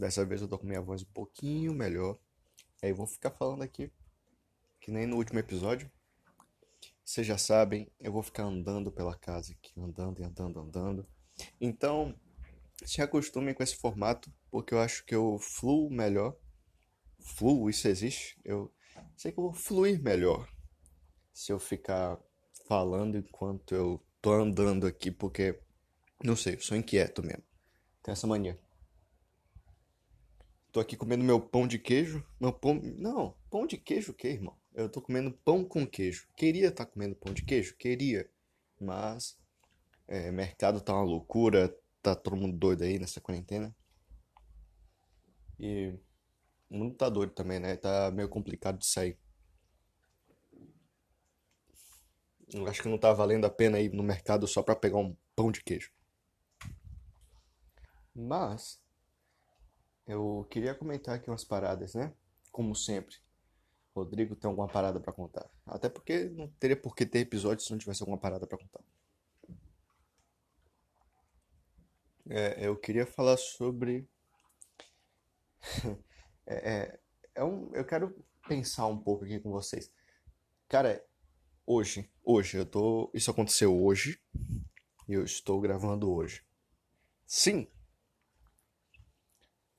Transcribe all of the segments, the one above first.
dessa vez eu tô com minha voz um pouquinho melhor. Aí vou ficar falando aqui, que nem no último episódio. Vocês já sabem, eu vou ficar andando pela casa aqui, andando e andando, andando. Então, se acostumem com esse formato, porque eu acho que eu fluo melhor. Fluo, isso existe? Eu sei que eu vou fluir melhor se eu ficar falando enquanto eu tô andando aqui, porque não sei, eu sou inquieto mesmo. Tem essa mania. Tô aqui comendo meu pão de queijo. Meu pão. Não, pão de queijo o quê, irmão? Eu tô comendo pão com queijo. Queria estar tá comendo pão de queijo? Queria. Mas. É, mercado tá uma loucura. Tá todo mundo doido aí nessa quarentena. E. O mundo tá doido também, né? Tá meio complicado de sair. Eu acho que não tá valendo a pena ir no mercado só pra pegar um pão de queijo. Mas eu queria comentar aqui umas paradas, né? Como sempre. Rodrigo tem alguma parada para contar. Até porque não teria por que ter episódio se não tivesse alguma parada para contar. É, eu queria falar sobre. é, é, é um, eu quero pensar um pouco aqui com vocês. Cara, hoje, hoje, eu tô. Isso aconteceu hoje. E eu estou gravando hoje. Sim,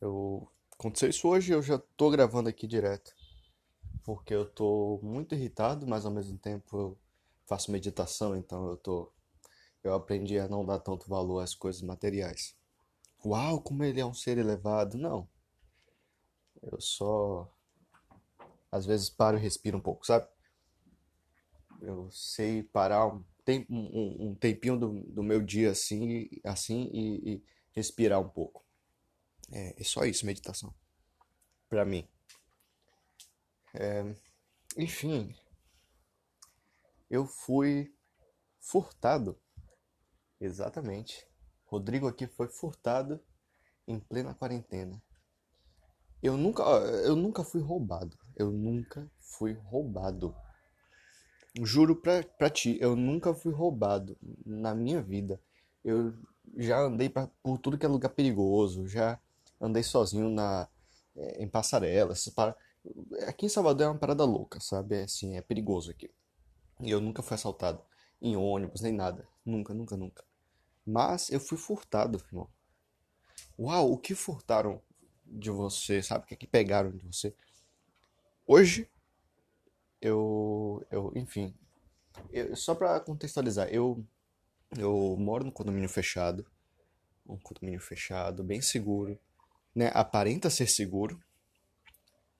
eu aconteceu isso hoje, eu já tô gravando aqui direto. Porque eu tô muito irritado, mas ao mesmo tempo eu faço meditação, então eu tô eu aprendi a não dar tanto valor às coisas materiais. Uau, como ele é um ser elevado. Não. Eu só às vezes paro e respiro um pouco, sabe? Eu sei parar um, tempo, um, um tempinho do, do meu dia assim, assim e, e respirar um pouco. É, é só isso, meditação. Pra mim. É, enfim, eu fui furtado. Exatamente. Rodrigo aqui foi furtado em plena quarentena. Eu nunca, eu nunca fui roubado. Eu nunca fui roubado. Juro pra, pra ti, eu nunca fui roubado na minha vida. Eu já andei pra, por tudo que é lugar perigoso, já andei sozinho na, é, em passarelas. Para... Aqui em Salvador é uma parada louca, sabe? É, assim, é perigoso aqui. E eu nunca fui assaltado em ônibus, nem nada. Nunca, nunca, nunca. Mas eu fui furtado, irmão. Uau, o que furtaram de você? Sabe o que, é que pegaram de você? Hoje, eu. eu enfim. Eu, só pra contextualizar, eu, eu moro num condomínio fechado. Um condomínio fechado, bem seguro né, aparenta ser seguro.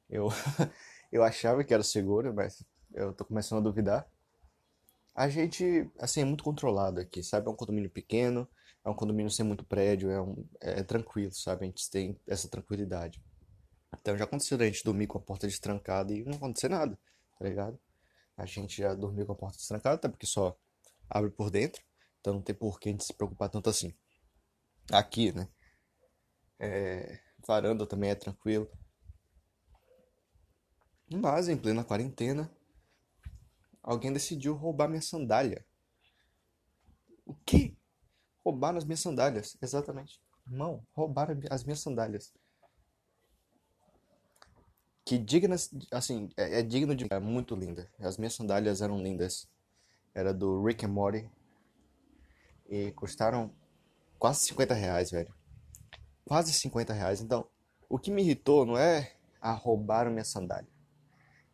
Eu, eu achava que era seguro, mas eu tô começando a duvidar. A gente, assim, é muito controlado aqui, sabe? É um condomínio pequeno, é um condomínio sem muito prédio, é, um, é tranquilo, sabe? A gente tem essa tranquilidade. Então já aconteceu a gente dormir com a porta destrancada e não acontecer nada, tá ligado? A gente já dormiu com a porta destrancada, até porque só abre por dentro, então não tem por que a gente se preocupar tanto assim. Aqui, né? É, varanda também é tranquilo. Mas em plena quarentena, alguém decidiu roubar minha sandália. O quê? Roubaram as minhas sandálias, exatamente. Irmão, roubaram as minhas sandálias. Que dignas, assim, é, é digno de. É muito linda. As minhas sandálias eram lindas. Era do Rick and Morty. E custaram quase 50 reais, velho quase 50 reais. Então, o que me irritou não é a roubaram minha sandália.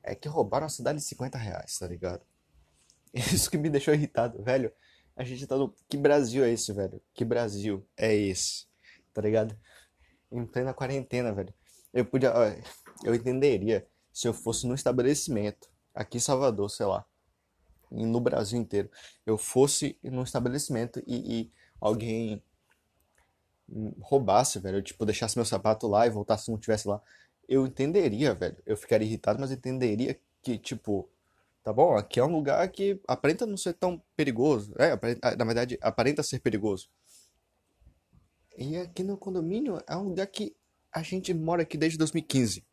É que roubaram a sandália de 50 reais, tá ligado? Isso que me deixou irritado, velho. A gente tá no. Que Brasil é esse, velho? Que Brasil é esse? Tá ligado? Em plena quarentena, velho. Eu podia. Eu entenderia se eu fosse num estabelecimento, aqui em Salvador, sei lá. E no Brasil inteiro. Eu fosse num estabelecimento e, e alguém roubasse, velho, eu, tipo, deixasse meu sapato lá e voltasse se não tivesse lá, eu entenderia, velho. Eu ficaria irritado, mas entenderia que, tipo, tá bom, aqui é um lugar que aparenta não ser tão perigoso. É, ah, na verdade, aparenta ser perigoso. E aqui no condomínio é um lugar que a gente mora aqui desde 2015.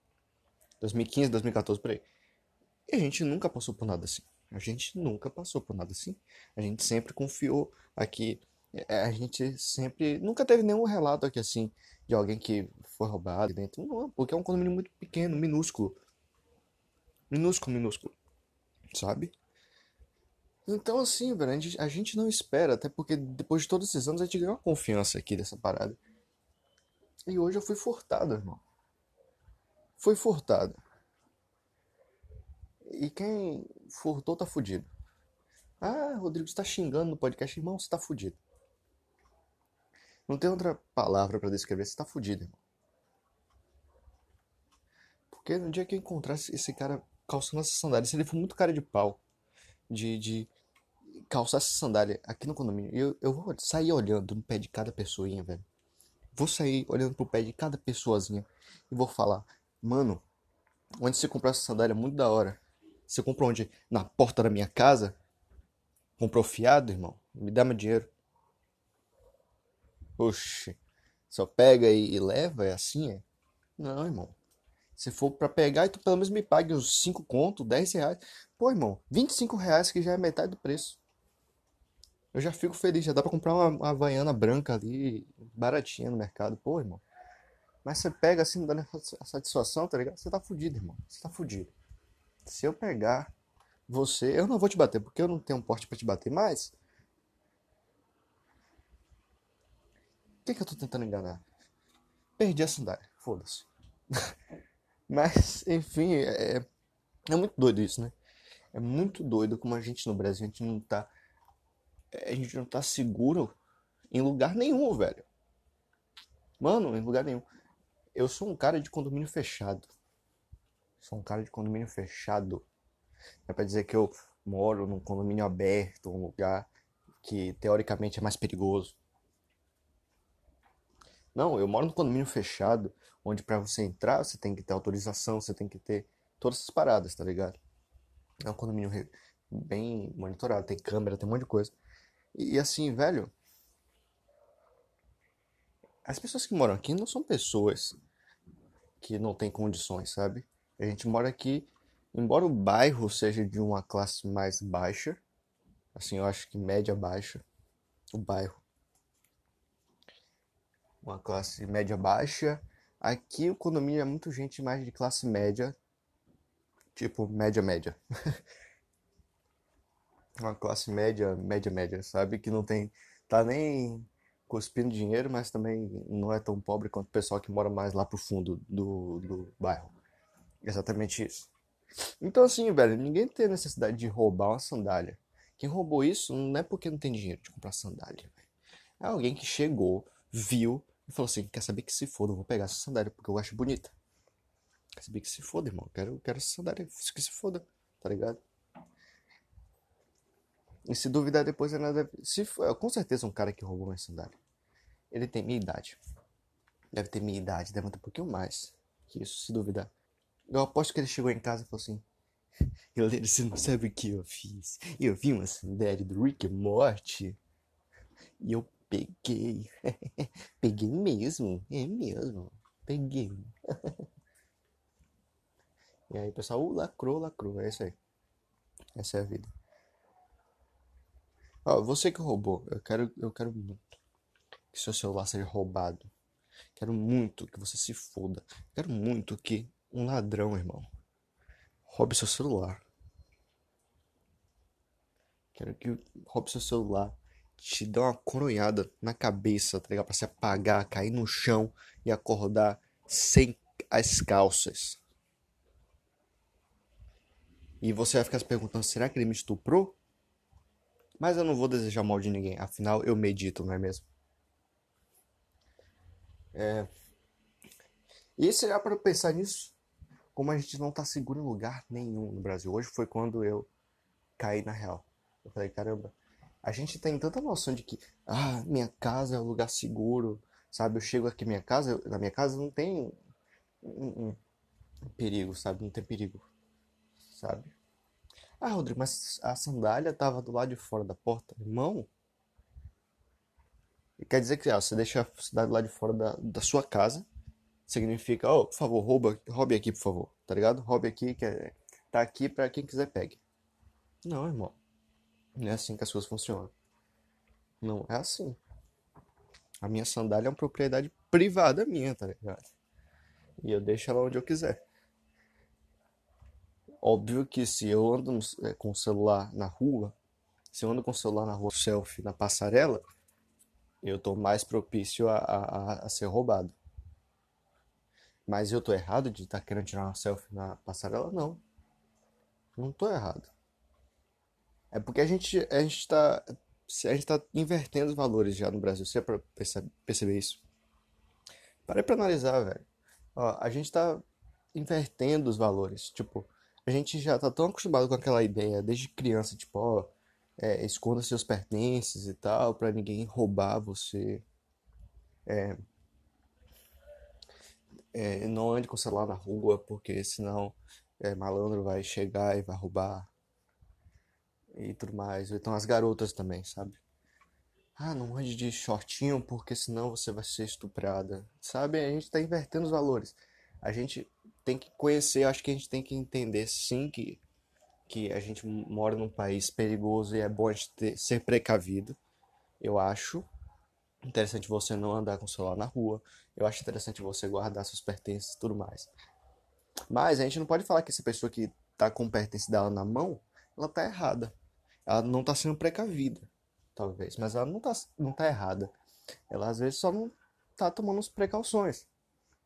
2015, 2014, por aí. E a gente nunca passou por nada assim. A gente nunca passou por nada assim. A gente sempre confiou aqui a gente sempre. Nunca teve nenhum relato aqui assim de alguém que foi roubado dentro. Não, porque é um condomínio muito pequeno, minúsculo. Minúsculo, minúsculo. Sabe? Então, assim, velho, a gente, a gente não espera, até porque depois de todos esses anos a gente ganhou confiança aqui dessa parada. E hoje eu fui furtado, irmão. Fui furtado. E quem furtou tá fudido. Ah, Rodrigo, você tá xingando no podcast. Irmão, você tá fudido. Não tem outra palavra para descrever. Você tá fudido, irmão. Porque no dia que eu encontrasse esse cara calçando essa sandália, se ele for muito cara de pau, de, de calçar essa sandália aqui no condomínio, eu, eu vou sair olhando no pé de cada pessoinha, velho. Vou sair olhando pro pé de cada pessoazinha e vou falar, mano, onde você comprou essa sandália muito da hora. Você comprou onde? Na porta da minha casa? Comprou fiado, irmão? Me dá meu dinheiro. Oxe, só pega e, e leva? É assim, é? Não, irmão. Se for pra pegar, tu pelo menos me pague uns 5 conto, 10 reais. Pô, irmão, 25 reais que já é metade do preço. Eu já fico feliz, já dá pra comprar uma, uma Havaiana branca ali, baratinha no mercado. Pô, irmão. Mas você pega assim, não dando a satisfação, tá ligado? Você tá fudido, irmão. Você tá fudido. Se eu pegar você, eu não vou te bater, porque eu não tenho um porte para te bater, mas. O que, que eu tô tentando enganar? Perdi a sandália, foda-se. mas, enfim, é, é muito doido isso, né? É muito doido como a gente no Brasil, a gente não tá. A gente não tá seguro em lugar nenhum, velho. Mano, em lugar nenhum. Eu sou um cara de condomínio fechado. Sou um cara de condomínio fechado. É para dizer que eu moro num condomínio aberto, um lugar que teoricamente é mais perigoso. Não, eu moro num condomínio fechado, onde para você entrar você tem que ter autorização, você tem que ter todas essas paradas, tá ligado? É um condomínio bem monitorado, tem câmera, tem um monte de coisa. E assim, velho, as pessoas que moram aqui não são pessoas que não têm condições, sabe? A gente mora aqui, embora o bairro seja de uma classe mais baixa, assim, eu acho que média baixa, o bairro. Uma classe média baixa. Aqui o condomínio é muito gente mais de classe média, tipo média média. uma classe média, média média, sabe? Que não tem tá nem cuspindo dinheiro, mas também não é tão pobre quanto o pessoal que mora mais lá pro fundo do, do bairro. Exatamente isso. Então, assim, velho, ninguém tem necessidade de roubar uma sandália. Quem roubou isso não é porque não tem dinheiro de comprar sandália. É alguém que chegou, viu e falou assim: Quer saber que se foda, eu vou pegar essa sandália porque eu acho bonita. Quer saber que se foda, irmão? Quero, quero essa sandália, que se foda, tá ligado? E se duvidar depois, é nada. Se for, com certeza um cara que roubou minha sandália. Ele tem minha idade. Deve ter minha idade, deve ter um pouquinho mais que isso, se duvidar. Eu aposto que ele chegou em casa e falou assim: Galera, você não sabe o que eu fiz? Eu vi uma sandália do Rick Morty e eu peguei. peguei mesmo, é mesmo. Peguei. e aí, pessoal, uh, lacrou, lacrou. É isso aí. Essa é a vida. Ó, você que roubou, eu quero, eu quero muito que seu celular seja roubado. Quero muito que você se foda. Quero muito que um ladrão, irmão, roube seu celular. Quero que roube seu celular, te dê uma coronhada na cabeça, tá ligado? Pra se apagar, cair no chão e acordar sem as calças. E você vai ficar se perguntando: será que ele me estuprou? Mas eu não vou desejar mal de ninguém, afinal eu medito, não é mesmo? É... E se é para pensar nisso, como a gente não tá seguro em lugar nenhum no Brasil. Hoje foi quando eu caí na real. Eu falei, caramba, a gente tem tanta noção de que, ah, minha casa é um lugar seguro, sabe? Eu chego aqui minha casa, na minha casa não tem um, um, um perigo, sabe? Não tem perigo, sabe? Ah, Rodrigo, mas a sandália tava do lado de fora da porta. Irmão, quer dizer que ah, você deixa a sandália do lado de fora da, da sua casa significa, oh, por favor, rouba, roube aqui, por favor, tá ligado? Roube aqui, que é, tá aqui para quem quiser pegue. Não, irmão. Não é assim que as coisas funcionam. Não é assim. A minha sandália é uma propriedade privada minha, tá ligado? E eu deixo ela onde eu quiser. Óbvio que se eu ando com o celular na rua, se eu ando com o celular na rua, selfie na passarela, eu tô mais propício a, a, a- ser roubado. Mas eu tô errado de estar querendo tirar uma selfie na passarela? Não. Não tô errado. É porque a gente, a gente tá, a gente tá invertendo os valores já no Brasil. Você é perce- perceber isso? Parei pra analisar, velho. Ó, a gente tá invertendo os valores. Tipo, a gente já tá tão acostumado com aquela ideia desde criança, tipo, ó, é, esconda seus pertences e tal, pra ninguém roubar você. É, não ande com o celular na rua, porque senão é, malandro vai chegar e vai roubar e tudo mais. Então as garotas também, sabe? Ah, não ande de shortinho, porque senão você vai ser estuprada. Sabe? A gente tá invertendo os valores. A gente tem que conhecer, acho que a gente tem que entender sim que, que a gente mora num país perigoso e é bom a gente ter- ser precavido. Eu acho interessante você não andar com o celular na rua. Eu acho interessante você guardar seus pertences e tudo mais. Mas a gente não pode falar que essa pessoa que tá com pertence dela na mão, ela tá errada. Ela não tá sendo precavida, talvez, mas ela não tá, não tá errada. Ela às vezes só não tá tomando as precauções.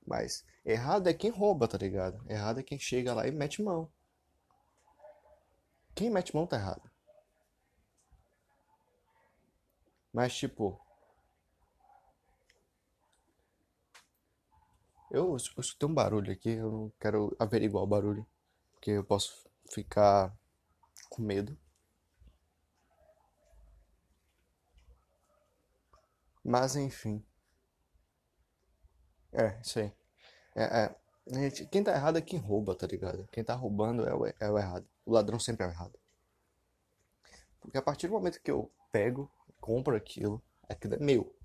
Mas errado é quem rouba, tá ligado? Errado é quem chega lá e mete mão. Quem mete mão tá errado. Mas tipo, eu, eu escutei um barulho aqui, eu não quero averiguar o barulho, porque eu posso ficar com medo. Mas enfim, é, isso aí. É, é, gente, quem tá errado é quem rouba, tá ligado? Quem tá roubando é o, é o errado. O ladrão sempre é o errado. Porque a partir do momento que eu pego, compro aquilo, aquilo é meu.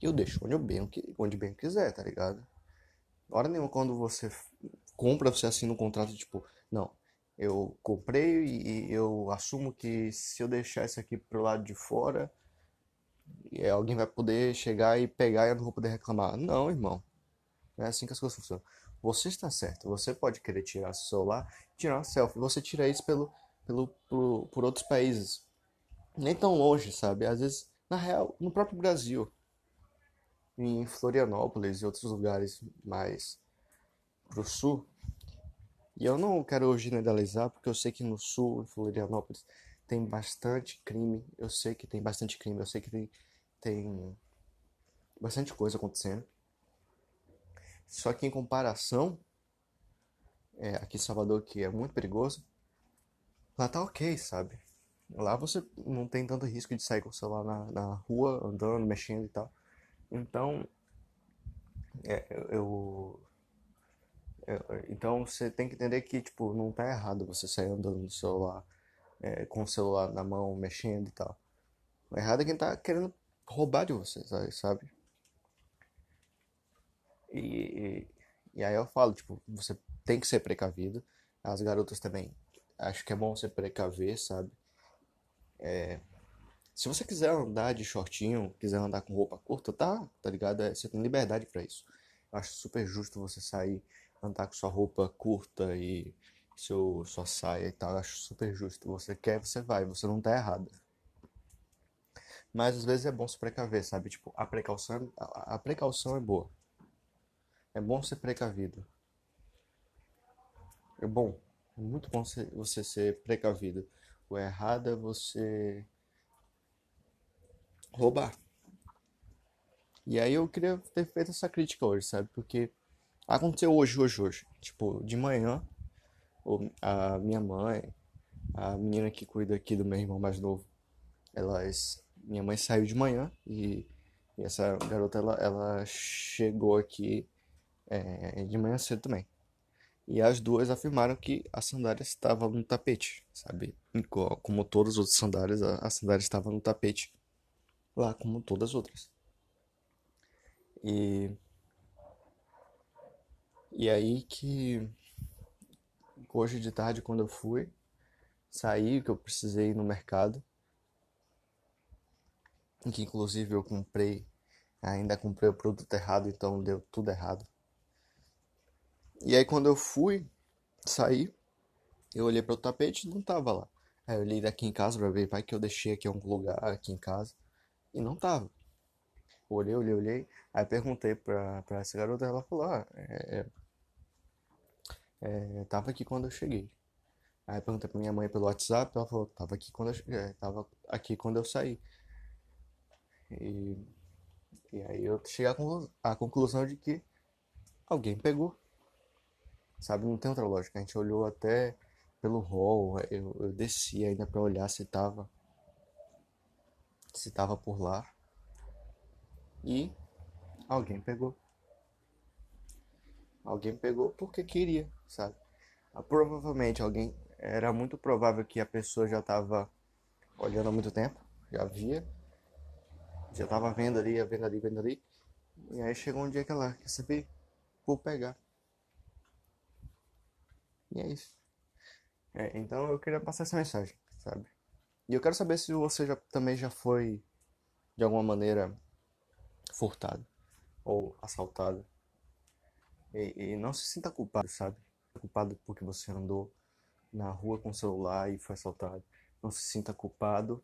E eu deixo onde eu bem, onde bem quiser, tá ligado? Hora nenhuma quando você compra, você assina um contrato tipo, não, eu comprei e eu assumo que se eu deixar isso aqui pro lado de fora, eh, alguém vai poder chegar e pegar e eu não vou poder reclamar. Não, irmão. É assim que as coisas funcionam. Você está certo. Você pode querer tirar seu celular, tirar uma selfie. Você tira isso pelo, pelo, por, por outros países. Nem tão longe, sabe? Às vezes, na real, no próprio Brasil, em Florianópolis e outros lugares mais pro sul. E eu não quero generalizar, porque eu sei que no sul, em Florianópolis, tem bastante crime. Eu sei que tem bastante crime. Eu sei que tem, tem bastante coisa acontecendo. Só que em comparação, é, aqui em Salvador, que é muito perigoso, lá tá ok, sabe? Lá você não tem tanto risco de sair com o celular na, na rua, andando, mexendo e tal. Então, é, eu, eu- então você tem que entender que, tipo, não tá errado você sair andando no celular, é, com o celular na mão, mexendo e tal. O errado é quem tá querendo roubar de você, sabe? E, e, aí eu falo, tipo, você tem que ser precavido. As garotas também. Acho que é bom você precaver, sabe? Se você quiser andar de shortinho, quiser andar com roupa curta, tá, tá ligado? É, você tem liberdade pra isso. Eu acho super justo você sair, andar com sua roupa curta e seu, sua saia e tal. Eu acho super justo. Você quer, você vai, você não tá errado. Mas às vezes é bom se precaver, sabe? Tipo, a precaução, a, a precaução é boa. É bom ser precavido. É bom. É muito bom você ser precavido. O errado é você roubar. E aí eu queria ter feito essa crítica hoje, sabe? Porque aconteceu hoje, hoje, hoje. Tipo, de manhã, a minha mãe, a menina que cuida aqui do meu irmão mais novo, elas, minha mãe saiu de manhã e, e essa garota ela, ela chegou aqui é, de manhã cedo também. E as duas afirmaram que a sandália estava no tapete, sabe? Como todas as outras sandálias, a, a sandália estava no tapete lá, como todas as outras. E, e aí que hoje de tarde, quando eu fui, saí, que eu precisei no mercado, que inclusive eu comprei Ainda comprei o produto errado, então deu tudo errado. E aí quando eu fui sair, eu olhei para o tapete não tava lá. Aí eu olhei daqui em casa pra ver, vai que eu deixei aqui em algum lugar aqui em casa. E não tava. Olhei, olhei, olhei. Aí perguntei pra essa garota, ela falou, ah, é, é, tava aqui quando eu cheguei. Aí perguntei pra minha mãe pelo WhatsApp, ela falou, tava aqui quando eu cheguei, é, tava aqui quando eu saí. E, e aí eu cheguei à conclusão de que alguém pegou. Sabe, não tem outra lógica. A gente olhou até pelo hall, eu, eu desci ainda pra olhar se tava. Se tava por lá. E alguém pegou. Alguém pegou porque queria, sabe? Ah, provavelmente alguém. Era muito provável que a pessoa já tava olhando há muito tempo, já via, já tava vendo ali, vendo ali, vendo ali. E aí chegou um dia que ela quer saber, vou pegar. E é isso. É, então eu queria passar essa mensagem, sabe? E eu quero saber se você já, também já foi, de alguma maneira, furtado ou assaltado. E, e não se sinta culpado, sabe? Culpado porque você andou na rua com o celular e foi assaltado. Não se sinta culpado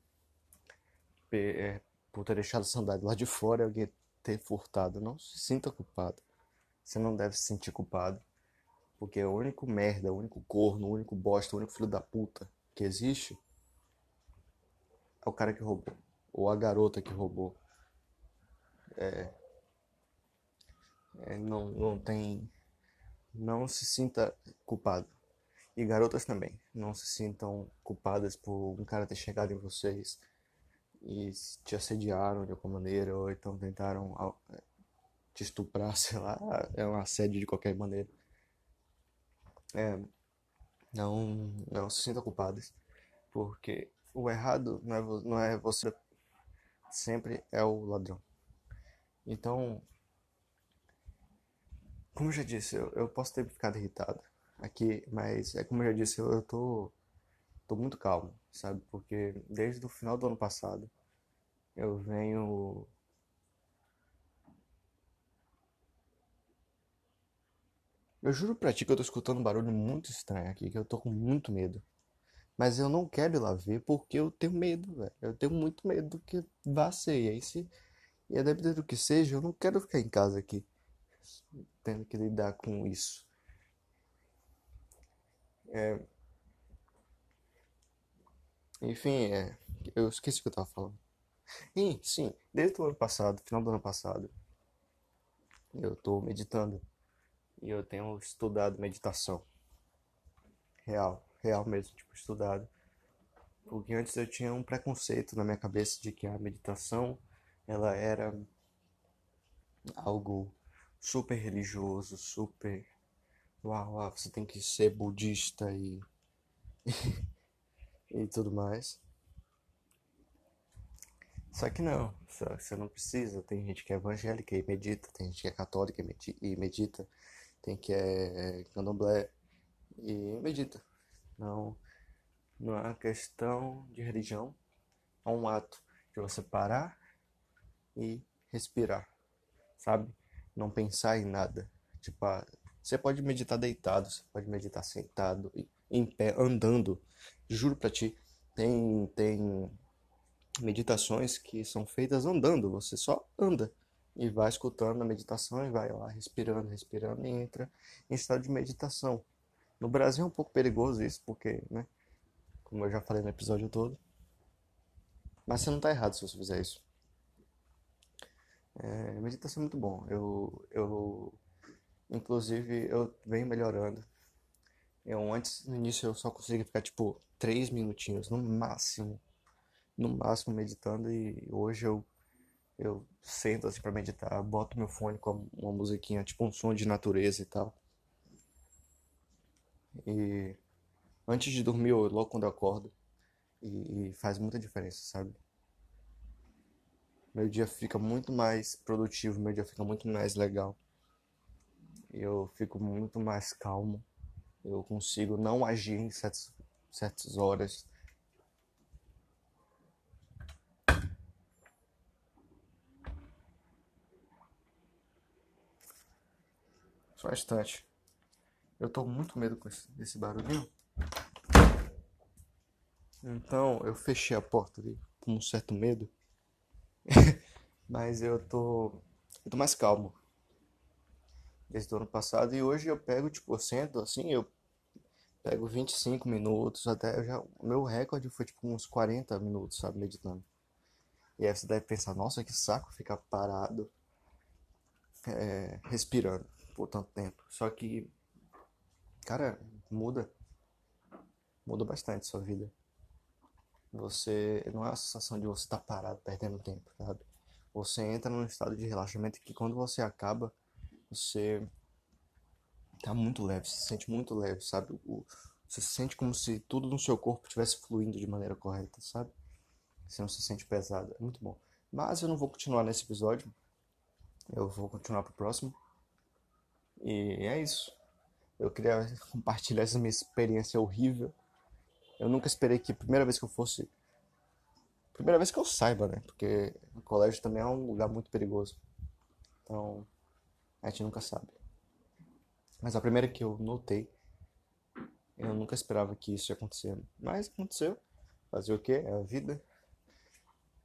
é, por ter deixado a sandália lá de fora e alguém ter furtado. Não se sinta culpado. Você não deve se sentir culpado. Porque o único merda, o único corno, o único bosta, o único filho da puta que existe é o cara que roubou. Ou a garota que roubou. É, é, não, não tem. Não se sinta culpado. E garotas também. Não se sintam culpadas por um cara ter chegado em vocês e te assediaram de alguma maneira, ou então tentaram te estuprar, sei lá. É um assédio de qualquer maneira. É, não, não se sinta culpadas. Porque o errado não é, não é você. Sempre é o ladrão. Então, como eu já disse, eu, eu posso ter ficado irritado aqui, mas é como eu já disse, eu, eu tô, tô muito calmo, sabe? Porque desde o final do ano passado eu venho Eu juro pra ti que eu tô escutando um barulho muito estranho aqui, que eu tô com muito medo. Mas eu não quero ir lá ver porque eu tenho medo, velho. Eu tenho muito medo que vá ser. E aí, se. E a depender do que seja, eu não quero ficar em casa aqui tendo que lidar com isso. É... Enfim, é... eu esqueci o que eu tava falando. E, sim, desde o ano passado, final do ano passado, eu tô meditando. E eu tenho estudado meditação. Real, real mesmo, tipo, estudado. Porque antes eu tinha um preconceito na minha cabeça de que a meditação, ela era algo super religioso, super. Uau, uau, você tem que ser budista e. e tudo mais. Só que não, só, você não precisa. Tem gente que é evangélica e medita, tem gente que é católica e medita, tem que é candomblé e medita. Não, não é uma questão de religião, é um ato de você parar e respirar, sabe? Não pensar em nada. Tipo, ah, você pode meditar deitado, você pode meditar sentado, em pé, andando. Juro pra ti, tem, tem meditações que são feitas andando, você só anda e vai escutando a meditação e vai lá respirando, respirando e entra em estado de meditação. No Brasil é um pouco perigoso isso, porque, né, como eu já falei no episódio todo, mas você não tá errado se você fizer isso. É, meditação é muito bom. Eu, eu, inclusive, eu venho melhorando. Eu antes, no início, eu só conseguia ficar tipo três minutinhos no máximo, no máximo meditando e hoje eu eu sento assim para meditar, boto meu fone com uma musiquinha, tipo um som de natureza e tal. E antes de dormir, ou logo quando eu acordo, e, e faz muita diferença, sabe? meu dia fica muito mais produtivo, meu dia fica muito mais legal. Eu fico muito mais calmo. Eu consigo não agir em certas certas horas. Só um instante. Eu tô muito medo com esse, desse barulhinho. Então eu fechei a porta ali com um certo medo. Mas eu tô. Eu tô mais calmo. Desde o ano passado. E hoje eu pego, tipo, sento assim, eu pego 25 minutos, até já. Meu recorde foi tipo uns 40 minutos, sabe, meditando. E aí você deve pensar, nossa, que saco ficar parado, é, respirando por tanto tempo. Só que, cara, muda. Muda bastante sua vida. Você não é a sensação de você estar tá parado perdendo tempo, sabe? Você entra num estado de relaxamento que quando você acaba, você tá muito leve, se sente muito leve, sabe? Você se sente como se tudo no seu corpo estivesse fluindo de maneira correta, sabe? Você não se sente pesado. É muito bom. Mas eu não vou continuar nesse episódio. Eu vou continuar pro próximo. E é isso. Eu queria compartilhar essa minha experiência horrível. Eu nunca esperei que a primeira vez que eu fosse. Primeira vez que eu saiba, né? Porque o colégio também é um lugar muito perigoso. Então, a gente nunca sabe. Mas a primeira que eu notei, eu nunca esperava que isso ia acontecer. Mas aconteceu. Fazer o quê? É a vida.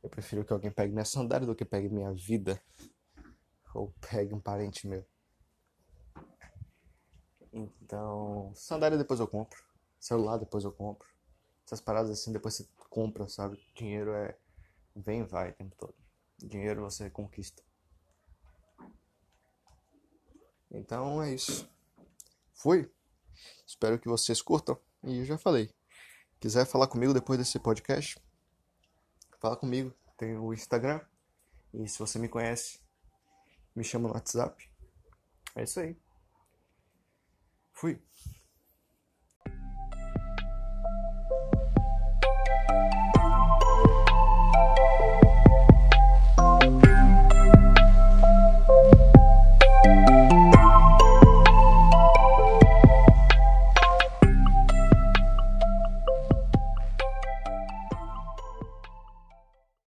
Eu prefiro que alguém pegue minha sandália do que pegue minha vida. Ou pegue um parente meu. Então, sandália depois eu compro. Celular depois eu compro. Essas paradas assim depois você compra, sabe? Dinheiro é. Vem e vai o tempo todo. Dinheiro você conquista. Então é isso. Fui. Espero que vocês curtam. E já falei. Quiser falar comigo depois desse podcast, fala comigo. Tem o Instagram. E se você me conhece, me chama no WhatsApp. É isso aí. Fui.